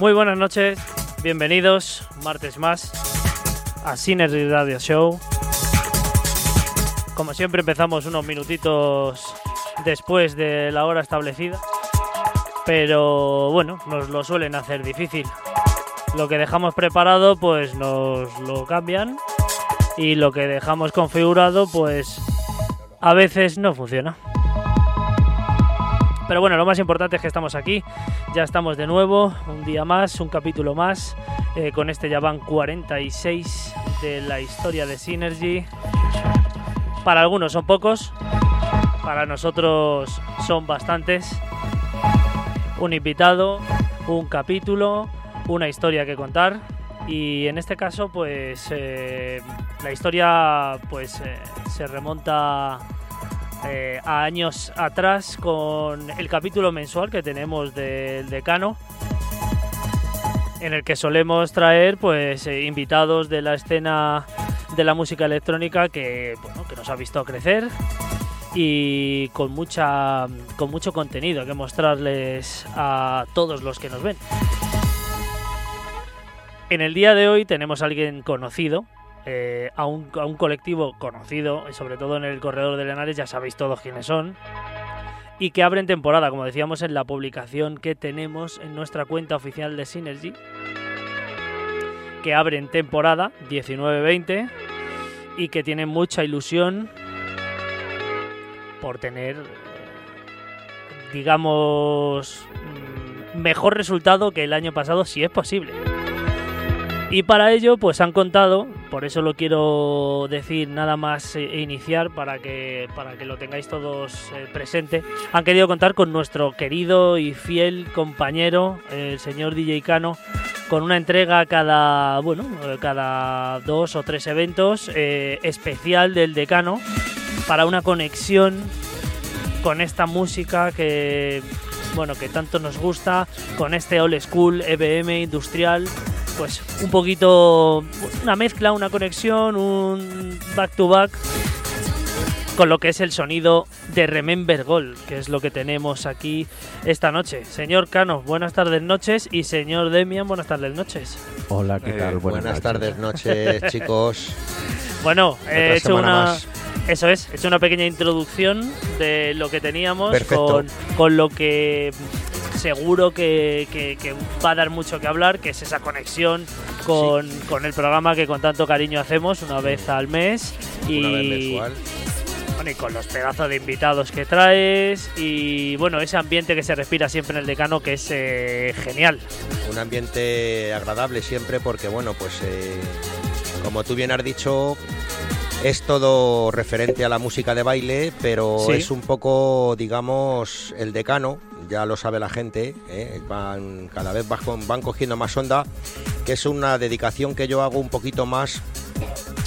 Muy buenas noches, bienvenidos martes más a Synergy Radio Show. Como siempre empezamos unos minutitos después de la hora establecida, pero bueno, nos lo suelen hacer difícil. Lo que dejamos preparado pues nos lo cambian y lo que dejamos configurado pues a veces no funciona. Pero bueno, lo más importante es que estamos aquí, ya estamos de nuevo, un día más, un capítulo más, eh, con este ya van 46 de la historia de Synergy. Para algunos son pocos, para nosotros son bastantes. Un invitado, un capítulo, una historia que contar y en este caso pues eh, la historia pues eh, se remonta años atrás con el capítulo mensual que tenemos del decano en el que solemos traer pues eh, invitados de la escena de la música electrónica que, bueno, que nos ha visto crecer y con mucha con mucho contenido que mostrarles a todos los que nos ven. En el día de hoy tenemos a alguien conocido, eh, a, un, a un colectivo conocido, sobre todo en el corredor de Lenares, ya sabéis todos quiénes son, y que abren temporada, como decíamos en la publicación que tenemos en nuestra cuenta oficial de Synergy, que abren temporada 19-20 y que tienen mucha ilusión por tener, digamos, mm, mejor resultado que el año pasado, si es posible. Y para ello, pues han contado, por eso lo quiero decir nada más eh, iniciar para que, para que lo tengáis todos eh, presente, han querido contar con nuestro querido y fiel compañero, el señor DJ Cano, con una entrega cada, bueno, eh, cada dos o tres eventos especial del decano para una conexión con esta música que, bueno, que tanto nos gusta, con este old school, EBM, industrial, pues un poquito una mezcla, una conexión, un back to back con lo que es el sonido de Remember Gold, que es lo que tenemos aquí esta noche. Señor Cano, buenas tardes noches y señor Demian, buenas tardes noches. Hola, ¿qué tal? Eh, buenas, noches. tardes, noches, chicos. Bueno, he hecho una más. eso es, he hecho una pequeña introducción de lo que teníamos con, con lo que seguro que, que- que va a dar mucho que hablar, que es esa conexión con, con el programa que con tanto cariño hacemos una vez al mes y, Una vez mensual. bueno, y con los pedazos de invitados que traes y bueno, ese ambiente que se respira siempre en el decano que es eh, genial. Un ambiente agradable siempre porque, bueno, pues eh, como tú bien has dicho, es todo referente a la música de baile, pero Sí. es un poco, digamos, el decano, ya lo sabe la gente, ¿eh? van, cada vez van, cogiendo más onda, que es una dedicación que yo hago un poquito más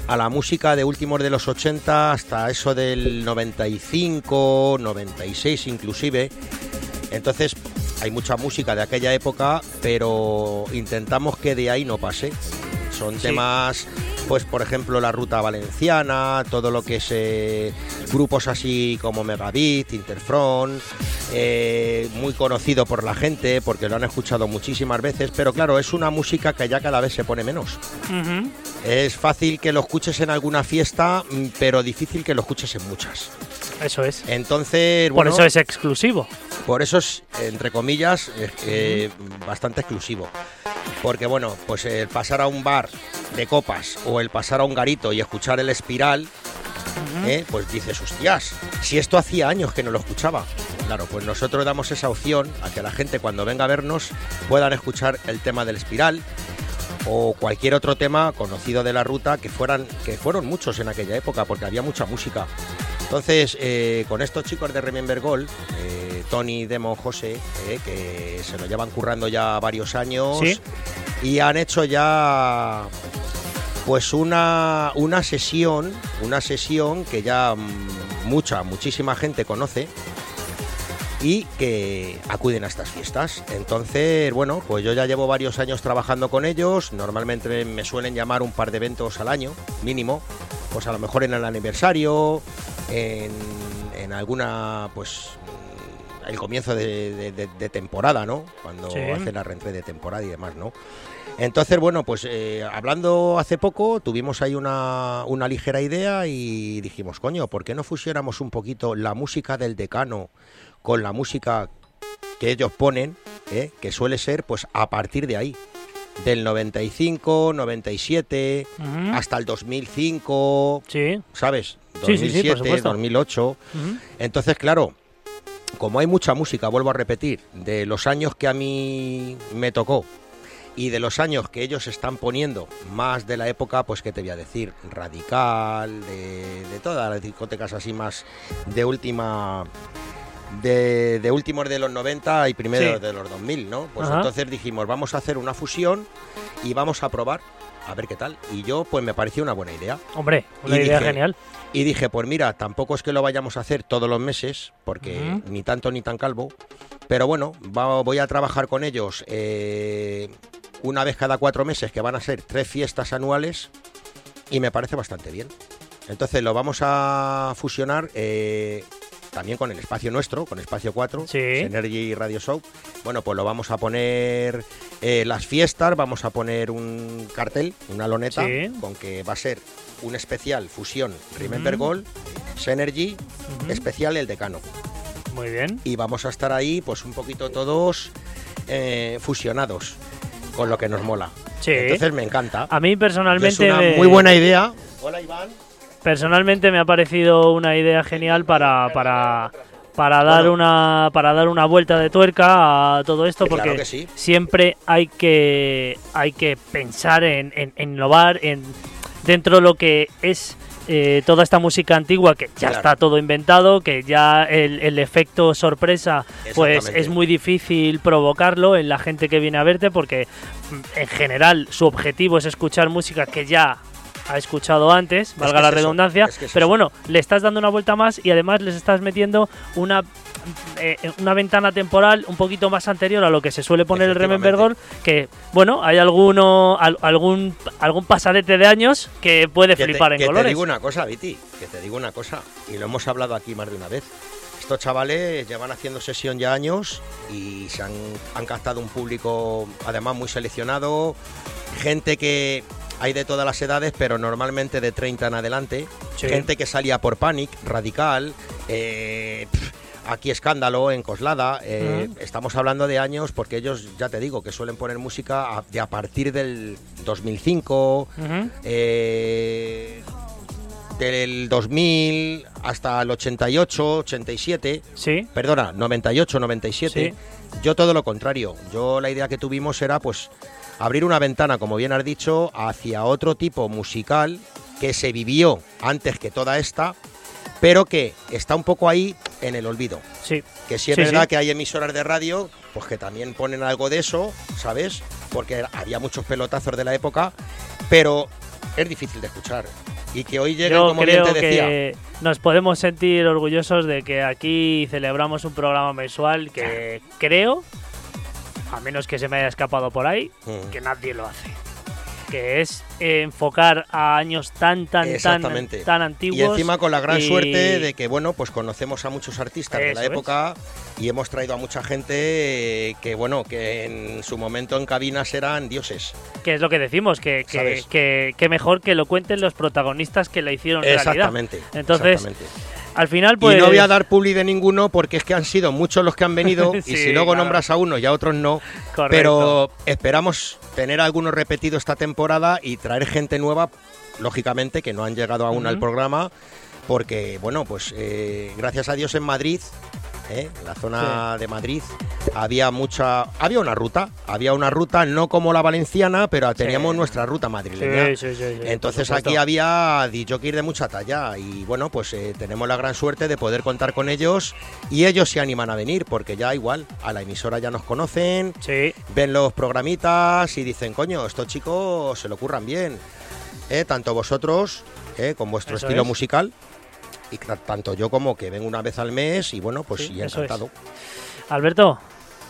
a la música de últimos de los 80 hasta eso del 95, 96 inclusive. Entonces hay mucha música de aquella época, pero intentamos que de ahí no pase. Son Sí. temas, pues por ejemplo la ruta valenciana, todo lo que es eh, grupos así como Megabit, Interfront, eh, muy conocido por la gente porque lo han escuchado muchísimas veces, pero claro, es una música que ya cada vez se pone menos. Es fácil que lo escuches en alguna fiesta, mm, pero difícil que lo escuches en muchas. Eso es. Entonces, Por bueno, eso es exclusivo. por eso es, entre comillas, eh, bastante exclusivo. Porque bueno, pues el pasar a un bar de copas o el pasar a un garito y escuchar el espiral, eh, pues dices, hostias, si esto hacía años que no lo escuchaba. Claro, pues nosotros damos esa opción a que la gente cuando venga a vernos puedan escuchar el tema del espiral o cualquier otro tema conocido de la ruta que fueran que fueron muchos en aquella época porque había mucha música. Entonces, eh, con estos chicos de Remember Gold, eh, Tony, Demo, José, eh, que se lo llevan currando ya varios años Sí. Y han hecho ya pues una, una sesión, una sesión que ya mm, mucha, muchísima gente conoce y que acuden a estas fiestas. Entonces, bueno, pues yo ya llevo varios años trabajando con ellos. Normalmente me suelen llamar un par de eventos al año, mínimo. Pues a lo mejor en el aniversario, en, en alguna, pues el comienzo de, de- de- de temporada, ¿no? Cuando Sí. hacen la reentré de temporada y demás, ¿no? Entonces, bueno, pues eh, hablando hace poco, tuvimos ahí una, una ligera idea y dijimos, coño, ¿por qué no fusionamos un poquito la música del decano con la música que ellos ponen, eh, que suele ser pues a partir de ahí, del 95, 97, Ujú. hasta el 2005, Sí. ¿sabes? Sí, sí, sí, por 2007, supuesto. 2008. Ujú. Entonces, claro, como hay mucha música, vuelvo a repetir, de los años que a mí me tocó y de los años que ellos están poniendo, más de la época, pues, ¿qué te voy a decir? Radical, de, de todas las discotecas así más de última... De, de últimos de los 90 y primeros Sí. de los 2000, ¿no? Pues Ajá. entonces dijimos, vamos a hacer una fusión y vamos a probar a ver qué tal. Y yo, pues me pareció una buena idea. Hombre, una Y idea dije, genial. Y dije, pues mira, tampoco es que lo vayamos a hacer todos los meses, porque ni tanto ni tan calvo, pero bueno, va- voy a trabajar con ellos eh, una vez cada cuatro meses, que van a ser tres fiestas anuales, y me parece bastante bien. Entonces lo vamos a fusionar eh, también con el espacio nuestro, con Espacio 4, Sí. Energy Radio Show. Bueno, pues lo vamos a poner eh, las fiestas, vamos a poner un cartel, una loneta, Sí. con que va a ser un especial fusión Remember Ujú. Gold, Synergy, especial El Decano. Muy bien. Y vamos a estar ahí, pues un poquito todos eh, fusionados con lo que nos mola. Sí. Entonces me encanta. A mí personalmente. es una me- muy buena idea. Hola Iván. Personalmente me ha parecido una idea genial para, para, para dar Bueno. una para dar una vuelta de tuerca a todo esto porque sí. siempre hay que hay que pensar en, en- en innovar en dentro de lo que es eh, toda esta música antigua que ya Claro. está todo inventado que ya el, el efecto sorpresa pues es muy difícil provocarlo en la gente que viene a verte porque en general su objetivo es escuchar música que ya ha escuchado antes, valga que la es redundancia, es que es pero bueno, le estás dando una vuelta más y además les estás metiendo una eh, una ventana temporal un poquito más anterior a lo que se suele poner el Remember que bueno, hay alguno al- algún algún pasadete de años que puede Que te- flipar en que colores. te digo una cosa, Viti, que te digo una cosa, y lo hemos hablado aquí más de una vez. Estos chavales llevan haciendo sesión ya años y se han, han captado un público además muy seleccionado, gente que hay de todas las edades, pero normalmente de 30 en adelante, Sí. gente que salía por Panic, Radical, eh, aquí Escándalo, en Coslada, eh, estamos hablando de años porque ellos, ya te digo, que suelen poner música a- de a partir del 2005, Ujú. eh, del 2000 hasta el 88, 87, Sí, perdona, 98, 97. Yo todo lo contrario. Yo la idea que tuvimos era pues abrir una ventana, como bien has dicho, hacia otro tipo musical que se vivió antes que toda esta, pero que está un poco ahí en el olvido. sí. Que sí es Sí, verdad sí. que hay emisoras de radio, pues que también ponen algo de eso, ¿sabes? Porque había muchos pelotazos de la época, pero es difícil de escuchar. Y que hoy llegue, como bien te decía, que nos podemos sentir orgullosos de que aquí celebramos un programa mensual que creo, a menos que se me haya escapado por ahí, Mm. que nadie lo hace. Que es eh, enfocar a años tan, tan, tan, tan antiguos. Y encima con la gran y- suerte de que, bueno, pues conocemos a muchos artistas de la es. época y hemos traído a mucha gente eh, que, bueno, que en su momento en cabinas eran dioses. Que es lo que decimos, que, que, que- que mejor que lo cuenten los protagonistas que la hicieron realidad. Exactamente. Entonces, exactamente. Al final, pues. y no voy a dar publi de ninguno porque es que han sido muchos los que han venido Sí, y si luego claro. nombras a uno y a otros no. Correcto. Pero esperamos tener algunos repetidos esta temporada y traer gente nueva, lógicamente, que no han llegado aún al programa, porque, bueno, pues eh, gracias a Dios en Madrid, ¿eh? en la zona de Madrid, había mucha. Había una ruta, había una ruta no como la valenciana, pero teníamos Sí. nuestra ruta madrileña. sí, Entonces aquí había que de mucha talla y bueno, pues eh, tenemos la gran suerte de poder contar con ellos y ellos se animan a venir porque ya igual a la emisora ya nos conocen, ven los programitas y dicen, coño, estos chicos se lo curran bien. Eh, Tanto vosotros, eh, con vuestro Eso estilo es. musical, y tanto yo como que vengo una vez al mes y bueno, pues Sí, y eso es. encantado. Alberto,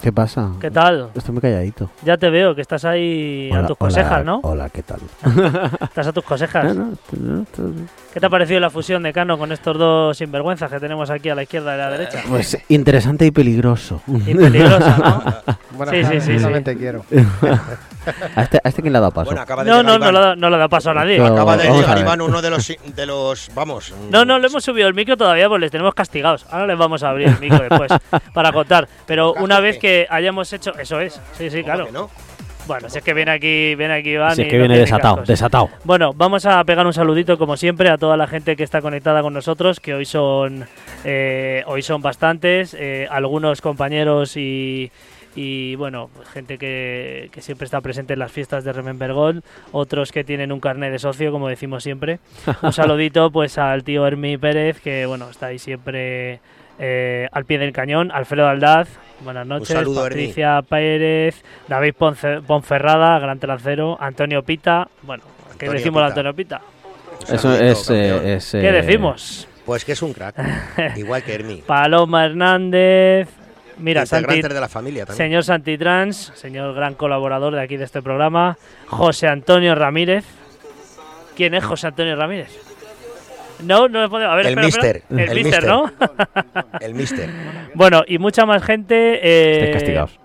¿Qué pasa? ¿Qué tal? Estoy muy calladito. Ya te veo, que estás ahí a tus hola, cosejas, ¿no? Hola, ¿qué tal? Estás a tus cosejas. No, no, no, no. ¿Qué te ha parecido la fusión de Cano con estos dos sinvergüenzas que tenemos aquí a la izquierda y a la derecha? Pues interesante y peligroso. Y peligrosa, ¿no? Buenas Sí, sí, sí, yo sí. también te quiero. ¿A este, a este quién le ha dado paso? Bueno, acaba de No, no, no Iván. lo, da- no lo da paso a nadie. Acaba de llegar. Iván, uno de los, de los vamos. No, no le hemos subido el micro todavía, pues les tenemos castigados. Ahora les vamos a abrir el micro después para contar. Pero una vez que hayamos hecho. Eso es, sí, sí, ¿Cómo claro. no? Bueno, si es que viene aquí, viene aquí Iván. Si y es que viene desatado, desatado. Bueno, vamos a pegar un saludito como siempre a toda la gente que está conectada con nosotros, que hoy son eh, hoy son bastantes, eh, algunos compañeros y, y, bueno, gente que, que siempre está presente en las fiestas de Remember Gold, otros que tienen un carnet de socio, como decimos siempre. Un saludito pues al tío Hermi Pérez, que bueno, está ahí siempre eh, al pie del cañón, Alfredo Aldaz, buenas noches, saludo. Patricia Pérez, David Ponce- Ponferrada, gran trasero, Antonio Pita, bueno, ¿qué Antonio decimos de Pita. Antonio Pita? Un Eso es, eh, es, ¿Qué eh, decimos? Pues que es un crack. Igual que Hermi. Paloma Hernández, mira, Santi, Integrantes de la familia también. señor Santitrans, señor gran colaborador de aquí de este programa, José Antonio Ramírez. ¿Quién es José Antonio Ramírez? No, no me pone. A ver, El espera, espera. mister, El, el mister, mister. ¿no? El mister. bueno, y mucha más gente. eh, castigados.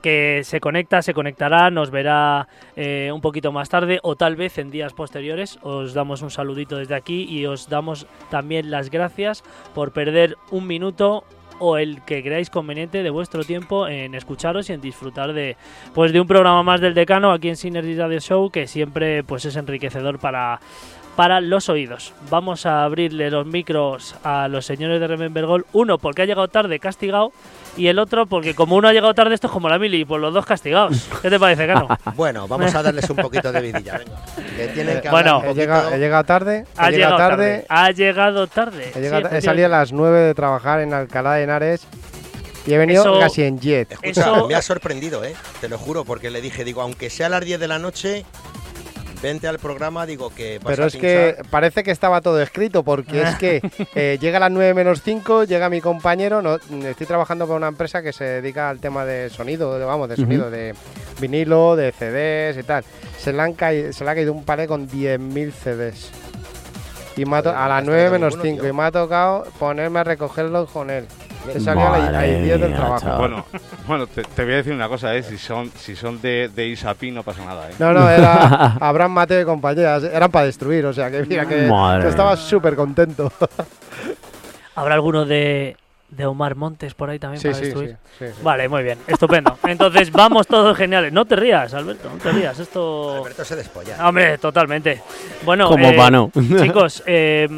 que se conecta, se conectará, nos verá eh, un poquito más tarde o tal vez en días posteriores. Os damos un saludito desde aquí y os damos también las gracias por perder un minuto o el que creáis conveniente de vuestro tiempo en escucharos y en disfrutar de pues de un programa más del decano aquí en Synergy Radio Show que siempre pues es enriquecedor para para los oídos. Vamos a abrirle los micros a los señores de Remember Gold. Uno porque ha llegado tarde, castigado. Y el otro porque como uno ha llegado tarde, esto es como la mili, por los dos castigados. ¿Qué te parece, Cano? Bueno, vamos a darles un poquito de vidilla. Venga. Que tienen que Bueno, He llegado, poquito. he llegado tarde. Ha llegado tarde. Ha llegado tarde. He, llegado- Sí, he salido a las 9 de trabajar en Alcalá de Henares y he venido Eso- casi en jet. Escucha, Eso- me ha sorprendido, ¿eh? Te lo juro, porque le dije, digo, aunque sea a las 10 de la noche, vente al programa, digo que vas Pero a es que parece que estaba todo escrito, porque es que eh, llega a las 9 menos 5, llega mi compañero, no, estoy trabajando con una empresa que se dedica al tema de sonido, de, vamos, de sonido, de vinilo, de CDs y tal. Se le, han caído, se le ha caído un palé con 10.000 CDs. Y me ha to- Joder, a las has 9 traído menos ninguno, 5 tío. y me ha tocado ponerme a recogerlos con él. He salido a las Madre 10 del trabajo. Bueno, bueno te, te voy a decir una cosa, ¿eh? si son, si son de, de Isapi no pasa nada. ¿eh? No, no, era Abraham Mateo y compañía, eran para destruir, o sea que mira que, que estaba súper contento. ¿Habrá alguno de, de Omar Montes por ahí también Sí, para sí, destruir? sí, sí, sí. Vale, muy bien, estupendo. Entonces vamos todos geniales. No te rías, Alberto, no te rías. Esto. Alberto se despolla. Hombre, totalmente. Bueno, Como eh, vano. chicos, eh,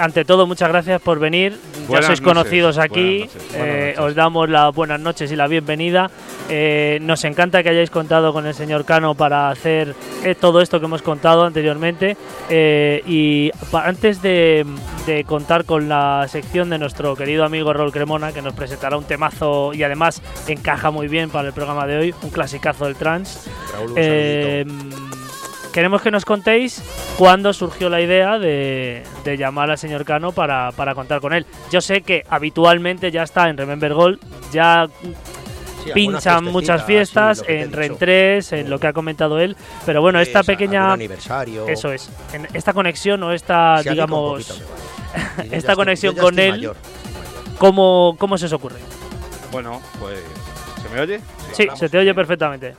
ante todo, muchas gracias por venir. Ya Buenas sois noches, conocidos aquí. buenas noches, Eh, buenas. Os damos las buenas noches y la bienvenida. Eh, nos encanta que hayáis contado con el señor Cano para hacer eh, todo esto que hemos contado anteriormente. Y antes de, de contar con la sección de nuestro querido amigo Rol Cremona, que nos presentará un temazo y además encaja muy bien para el programa de hoy, un clasicazo del trans. Raúl, un. Queremos que nos contéis cuándo surgió la idea de, de llamar al señor Cano para, para contar con él. Yo sé que habitualmente ya está en Remember Gold, ya Sí, pinchan muchas fiestas sí, en. Ren 3, en lo que ha comentado él, pero bueno, esta pequeña... aniversario. Eso es, en esta conexión o esta, digamos, poquito esta conexión con él- mayor. ¿cómo, ¿cómo se os ocurre? Bueno, pues. ¿Se me oye? Sí, se te oye bien. perfectamente.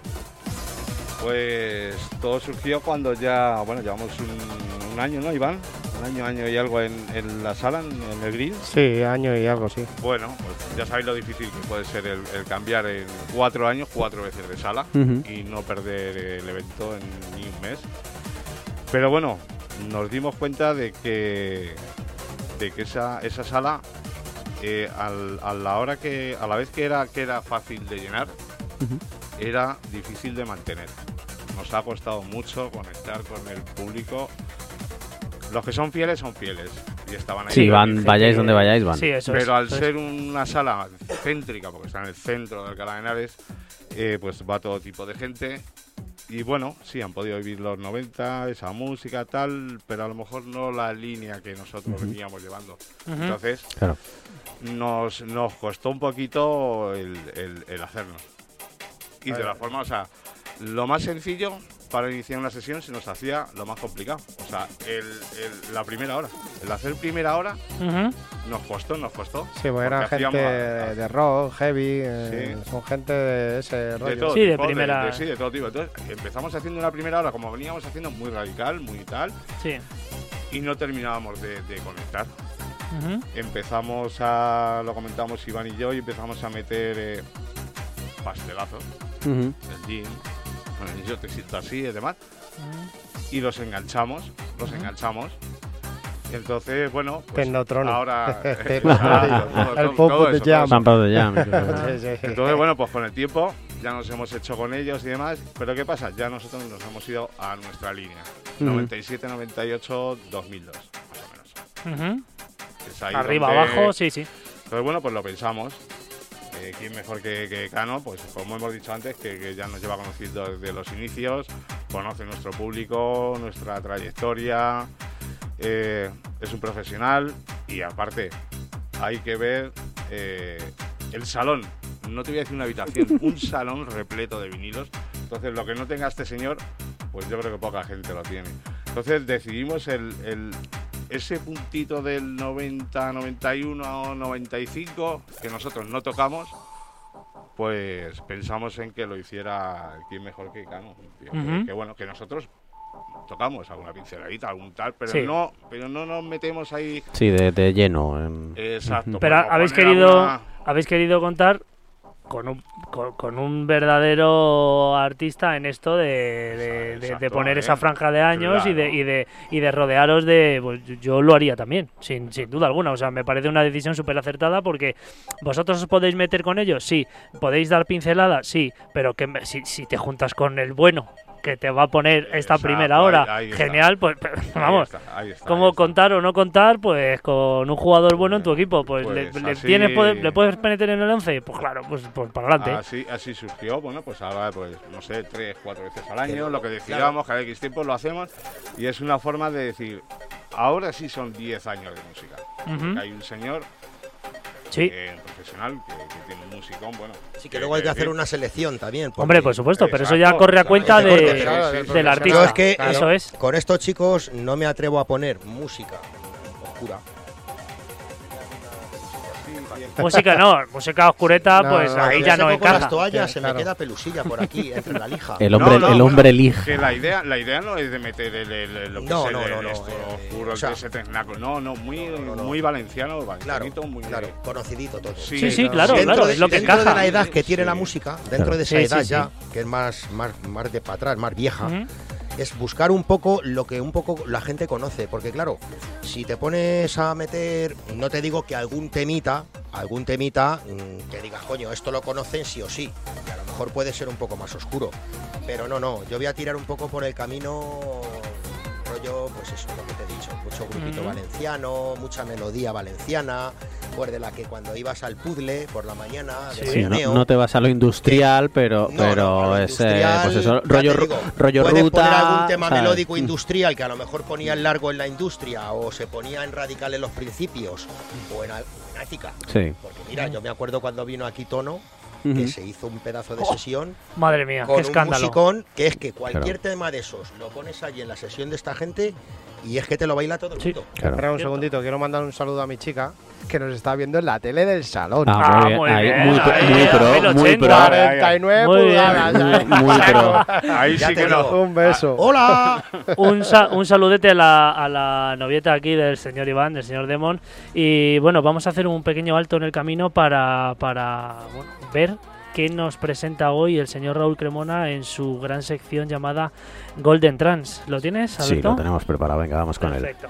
Pues todo surgió cuando ya, bueno, llevamos un, un año, ¿no, Iván? Un año, año y algo en, en la sala, en, en el grill. Sí, año y algo, sí. Bueno, pues ya sabéis lo difícil que puede ser el, el cambiar en cuatro años, cuatro veces de sala y no perder el evento en ni un mes. Pero bueno, nos dimos cuenta de que, de que esa, esa sala, eh, al- a la hora que, a la vez que era, que era fácil de llenar. Era difícil de mantener. Nos ha costado mucho conectar con el público. Los que son fieles son fieles y estaban ahí. Sí, van, vayáis que- donde vayáis, van. Sí, eso es, Pero al eso es. ser una sala céntrica, porque está en el centro de Alcalá de Henares, eh, pues va todo tipo de gente y bueno, sí, han podido vivir los 90, esa música, tal, pero a lo mejor no la línea que nosotros veníamos llevando. Entonces, Claro. nos, nos costó un poquito el, el- el hacernos. Y de la forma, o sea, lo más sencillo para iniciar una sesión se nos hacía lo más complicado. O sea, el, el- la primera hora. El hacer primera hora nos costó, nos costó. Sí, porque eran Porque gente hacíamos- de rock, heavy, eh, Sí. son gente de ese rollo. De todo Sí, de tipo, primera- sí, de todo tipo. Entonces, empezamos haciendo una primera hora, como veníamos haciendo, muy radical, muy tal, Sí. y no terminábamos de, de conectar. Empezamos a, lo comentamos Iván y yo, y empezamos a meter eh, pastelazos, Ujú. el gin, con el yo te siento así y demás, y los enganchamos, los enganchamos. Y entonces, bueno, pues ahora... eh, El todo pop eso, de jam. Entonces, bueno, pues con el tiempo ya nos hemos hecho con ellos y demás. Pero ¿qué pasa? Ya nosotros nos hemos ido a nuestra línea. Ujú. 97, 98, 2002, más o menos. Arriba, donde- abajo, sí, sí. Entonces, bueno, pues lo pensamos. Eh, ¿Quién mejor que, que Cano? Pues como hemos dicho antes, que, que ya nos lleva conocido desde los inicios, conoce nuestro público, nuestra trayectoria, eh, es un profesional y aparte hay que ver eh, el salón. No te voy a decir una habitación, un salón repleto de vinilos. Entonces, lo que no tenga este señor, pues yo creo que poca gente lo tiene. Entonces decidimos el, el- ese puntito del 90, 91 o 95 que nosotros no tocamos, pues pensamos en que lo hiciera quién mejor que Cano. tío, que- bueno, que nosotros tocamos alguna pinceladita, algún tal, pero Sí. no, pero no nos metemos ahí. Sí, de, de lleno. en- Exacto. Pero habéis querido, alguna- habéis querido contar con un, con, con un verdadero artista en esto de, de- de- de Exacto, poner eh. esa franja de años y, de, y, de, y de rodearos de... Pues yo- lo haría también, sin, sin duda alguna. O sea, me parece una decisión súper acertada porque vosotros os podéis meter con ellos, sí. Podéis dar pinceladas, sí. Pero que si, si te juntas con el bueno que te va a poner esta Exacto, primera hora, ahí- ahí está. genial, pues Ahí vamos. está, ahí está, ahí ¿Cómo está. contar o no contar? Pues con un jugador bueno en tu equipo. Pues, le, Pues le así- tienes, ¿le puedes meter en el 11? Pues claro, pues, pues para adelante. Así, así surgió, bueno, pues ahora, pues, no sé, tres, cuatro veces al año, lo que decidamos, cada X tiempo lo hacemos, y es una forma de decir, ahora sí son 10 años de música. Ujú. Porque Hay un señor Sí, eh, profesional que, que tiene un musicón, bueno. Sí, que luego hay que hacer una selección también. porque hombre, por supuesto, pero eso ya Exacto, corre a exacto. cuenta Que te cortes, de, claro, del artista. Yo es que Eso es. con estos chicos no me atrevo a poner música oscura. Música no, música oscureta, No, pues no, ahí ya no con las encaja. toallas, Sí, se claro. me queda pelusilla por aquí, entre la lija. El hombre, No, no, el hombre. Que la idea, la idea no es de meter el, el- el- lo que No, es el- no, no, no, esto eh, oscuro, o sea, ese tecnáculo. No, no, muy, no, no. muy valenciano, valencianito, muy claro, conocidito todo. Sí, Sí, sí, claro, dentro claro, de, es lo que dentro encaja. de la edad que tiene Sí. la música, dentro de esa Sí, edad sí. ya, que es más, más, más de para atrás, más vieja, es buscar un poco lo que un poco la gente conoce. Porque claro, si te pones a meter, no te digo que algún temita, algún temita, mm, que digas, coño, esto lo conocen sí o sí. Y a lo mejor puede ser un poco más oscuro. Pero no, no, yo voy a tirar un poco por el camino rollo, pues eso, lo que te he dicho, mucho grupito Ujú. valenciano, mucha melodía valenciana, pues de la que cuando ibas al puzzle por la mañana, de Sí, no, no te vas a lo industrial, pero, no, pero no, es industrial, pues eso, rollo, digo, rollo puedes ruta. poner algún tema ¿sabes? melódico Mm. industrial que a lo mejor ponía el largo en la industria o se ponía en radical en los principios o en, en ética. Sí. Porque mira, yo me acuerdo cuando vino aquí Tono, Que se hizo un pedazo de Oh, sesión Madre mía, con qué un escándalo. musicón que es que cualquier Claro. tema de esos lo pones allí en la sesión de esta gente y es que te lo baila todo el Sí. mundo. Claro. Espera un Cierto. segundito, quiero mandar un saludo a mi chica que nos está viendo en la tele del salón. Ah, Ah, muy bien. muy ahí, bien, muy, pro- muy pro, muy 1080. pro. 49 Muy bien. pulgadas. ¿sabes? Muy, muy pro. Ahí sí que no. Un beso. ¡Hola! Un, sa- un saludete a la, a la novieta aquí del señor Iván, del señor Demon. Y bueno, vamos a hacer un pequeño alto en el camino para, para bueno, ver qué nos presenta hoy el señor Raúl Cremona en su gran sección llamada Golden Trans. ¿Lo tienes, Sí, lo tenemos preparado. Venga, vamos con él. Perfecto.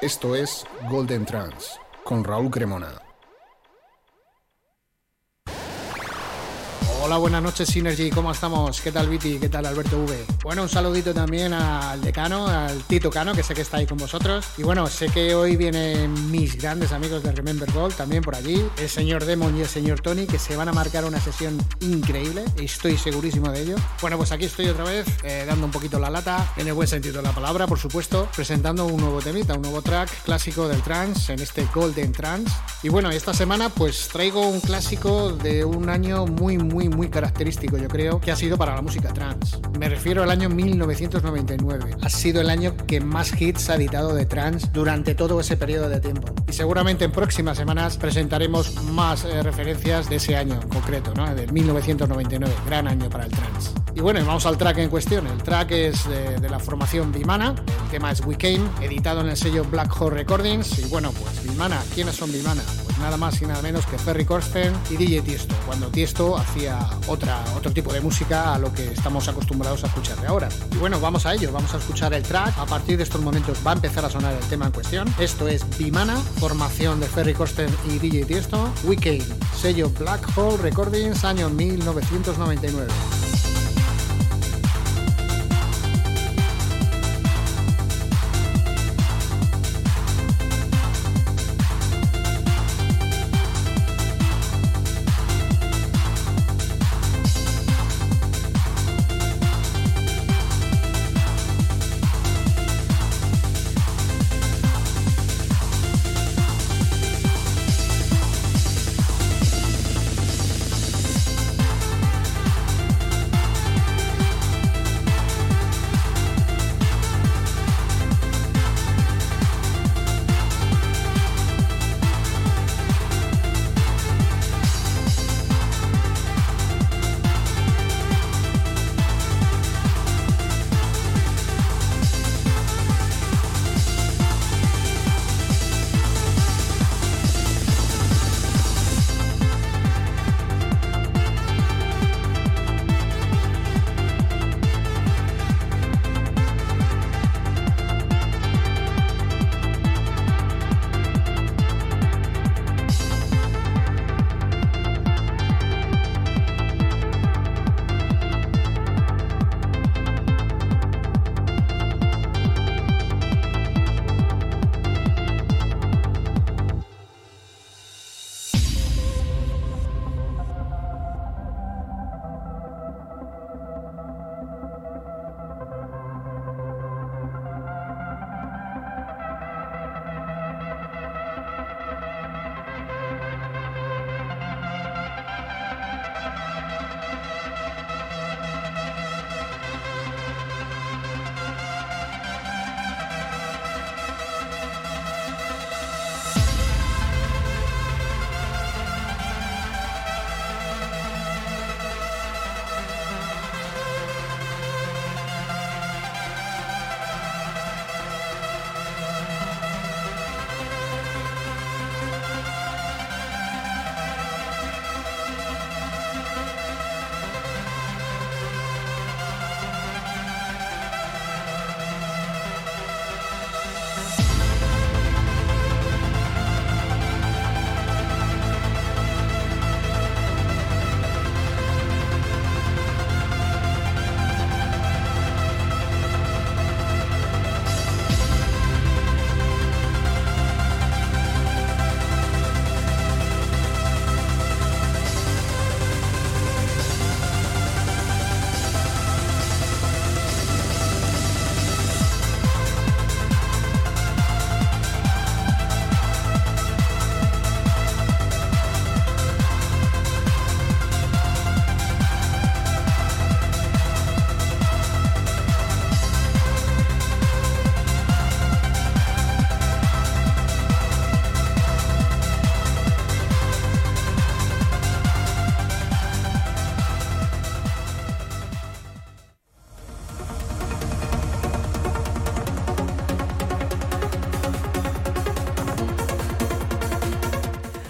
Esto es Golden Trans con Raúl Cremona. Hola, buenas noches Synergy, ¿cómo estamos? ¿Qué tal Viti? ¿Qué tal Alberto V? Bueno, un saludito también al decano, al Tito Cano, que sé que está ahí con vosotros. Y bueno, sé que hoy vienen mis grandes amigos de Remember Gold también por allí, el señor Demon y el señor Tony, que se van a marcar una sesión increíble, estoy segurísimo de ello. Bueno, pues aquí estoy otra vez, eh, dando un poquito la lata, en el buen sentido de la palabra, por supuesto, presentando un nuevo temita, un nuevo track clásico del trance, en este Golden Trance. Y bueno, esta semana pues traigo un clásico de un año muy, muy, muy característico, yo creo, que ha sido para la música trance. Me refiero al año 1999. Ha sido el año que más hits ha editado de trance durante todo ese periodo de tiempo. Y seguramente en próximas semanas presentaremos más eh, referencias de ese año en concreto, ¿no? De 1999, gran año para el trance. Y bueno, vamos al track en cuestión. El track es de, de la formación Vimana, el tema es We Came, editado en el sello Black Hole Recordings. Y bueno, pues Vimana, ¿quiénes son Vimana? Pues nada más y nada menos que Ferry Corsten y DJ Tiesto, cuando Tiesto hacía otra, otro tipo de música a lo que estamos acostumbrados a escuchar de ahora. Y bueno, vamos a ello, vamos a escuchar el track. A partir de estos momentos va a empezar a sonar el tema en cuestión. Esto es Vimana, formación de Ferry Corsten y DJ Tiesto, We Came, sello Black Hole Recordings, año 1999.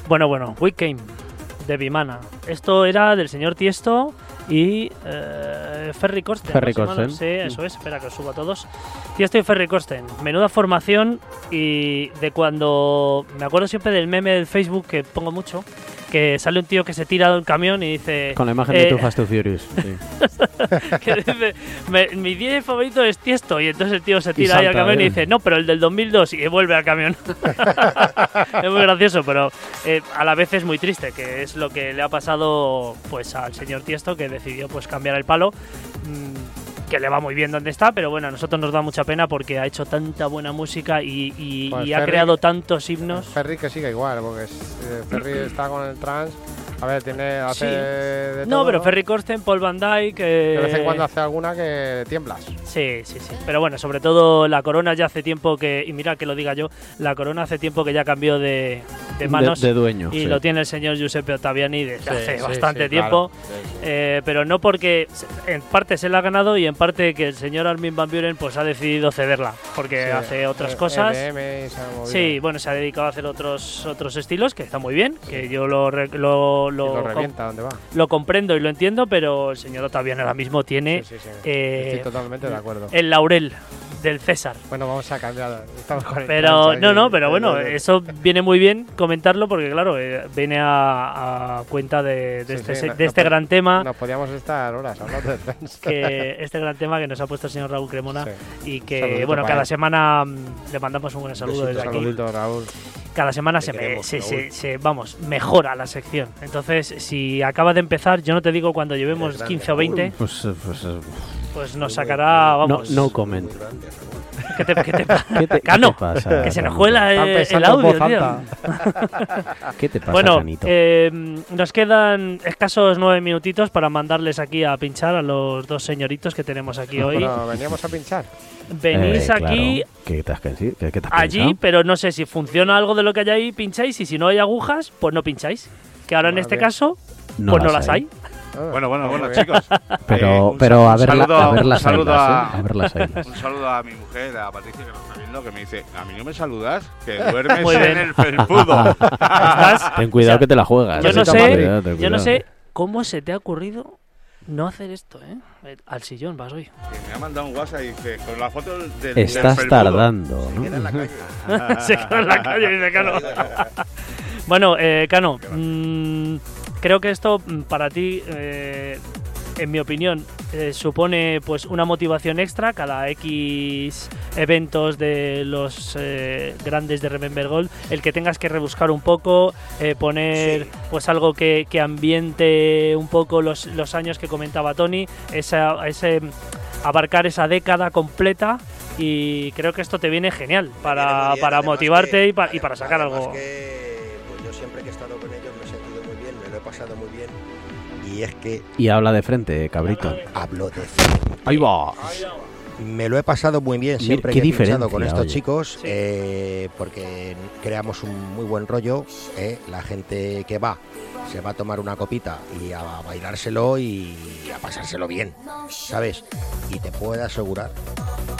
Bueno, bueno, We Came, de Vimana. Esto era del señor Tiesto y eh, Ferry Corsten. Ferry ¿no? Corsten. sé, eso es, espera que os subo a todos. Tiesto y Ferry Corsten. Menuda formación y de cuando... Me acuerdo siempre del meme del Facebook que pongo mucho, que sale un tío que se tira de un camión y dice... Con la imagen eh, de tu Fast and Furious. sí. que dice, "Me- mi 10 favorito es Tiesto. Y entonces el tío se tira ahí al camión y ¿eh? dice, no, pero el del 2002 y vuelve al camión. es muy gracioso, pero eh, a la vez es muy triste, que es lo que le ha pasado pues al señor Tiesto, que decidió pues cambiar el palo. mm, que le va muy bien donde está, pero bueno, a nosotros nos da mucha pena porque ha hecho tanta buena música y, y- Pues y ha creado tantos himnos. Ferry que siga igual, porque es- eh, Ferry está con el trans. A ver, tiene, hace Sí. de No, todo, pero Ferry Corsten, Paul Van Dyke. eh, De vez en cuando hace alguna que tiemblas. Sí, sí, sí. Pero bueno, sobre todo la corona ya hace tiempo que, y mira que lo diga yo, la corona hace tiempo que ya cambió de, de manos. de, de dueño. y sí. lo tiene el señor Giuseppe Ottaviani desde Sí, hace sí, bastante sí, tiempo. claro. Eh, pero no porque en parte se la ha ganado y en parte que el señor Armin Van Buren pues ha decidido cederla porque Sí, hace otras eh, cosas. MM y se ha movido. Sí, bueno, se ha dedicado a hacer otros otros estilos que está muy bien, que yo lo re- lo, lo, revienta donde va. lo comprendo y lo entiendo, pero el señor Ottaviani ahora mismo tiene Sí, sí, sí. eh, Estoy totalmente de acuerdo. el laurel del César. Bueno, vamos a cambiar. Estamos Pero no, no, pero bueno, eso viene muy bien comentarlo porque claro, eh, viene a, a cuenta de, de Sí, este, sí, no- de no este pod- gran tema, Nos podíamos estar horas hablando de que este gran tema que nos ha puesto el señor Raúl Cremona Sí. y que Saludito bueno, cada él. semana mm, le mandamos un gran saludo Besito, desde aquí. Saludito, Raúl. Cada semana se, me- se, Raúl. se- se- vamos, mejora la sección. Entonces, si acaba de empezar, yo no te digo cuando llevemos grande, 15 o 20, Pues, eh, pues, eh, pues nos sacará, no, vamos, no comment. ¿Qué te, qué te pa- ¿Qué te, qué Cano, te pasa? que se nos eh, el en audio, tío. ¿Qué te pasa, Bueno, Canito? eh, nos quedan escasos nueve minutitos para mandarles aquí a pinchar a los dos señoritos que tenemos aquí hoy. Bueno, veníamos a pinchar. Venís Eh, aquí, claro. ¿Qué te has? ¿Qué, qué te has allí, pero no sé si funciona algo de lo que hay ahí, pincháis, y si no hay agujas, pues no pincháis. Que ahora en Bueno, este caso, pues no las hay. Bueno, bueno, bueno, chicos. Pero, Eh, pero a, verla, saludo a ver un las saludo ailas, a- ¿eh? A ver las ailas. Un saludo a mi mujer, a Patricia, que nos está viendo, que me dice, a mí no me saludas, que duermes Muy en el felpudo. Estás- Ten cuidado o sea, que te la juegas. yo no ten sé- cuidado, ten Yo no cuidado. sé cómo se te ha ocurrido no hacer esto, ¿eh? Eh, Al sillón vas hoy. Que me ha mandado un WhatsApp y dice, con la foto del, del Estás felpudo". tardando, Se queda en la calle. Se quedó en la calle, dice Cano. Bueno, eh, Cano, mm, creo que esto mm, para ti, eh, en mi opinión, eh, supone pues una motivación extra cada X eventos de los eh, grandes de Remember Gold, el que tengas que rebuscar un poco, eh, poner Sí. pues algo que, que ambiente un poco los, los años que comentaba Tony, esa, ese abarcar esa década completa y creo que esto te viene genial para, Viene muy bien, para motivarte que- y, pa- y para sacar algo. que, pasado muy bien. Y es que Y habla de frente, cabrito. hablo de Ahí va. Me lo he pasado muy bien siempre que he pinchado con estos oye. chicos, Sí. eh, porque creamos un muy buen rollo. eh, La gente que va se va a tomar una copita y a bailárselo y a pasárselo bien, ¿sabes? Y te puedo asegurar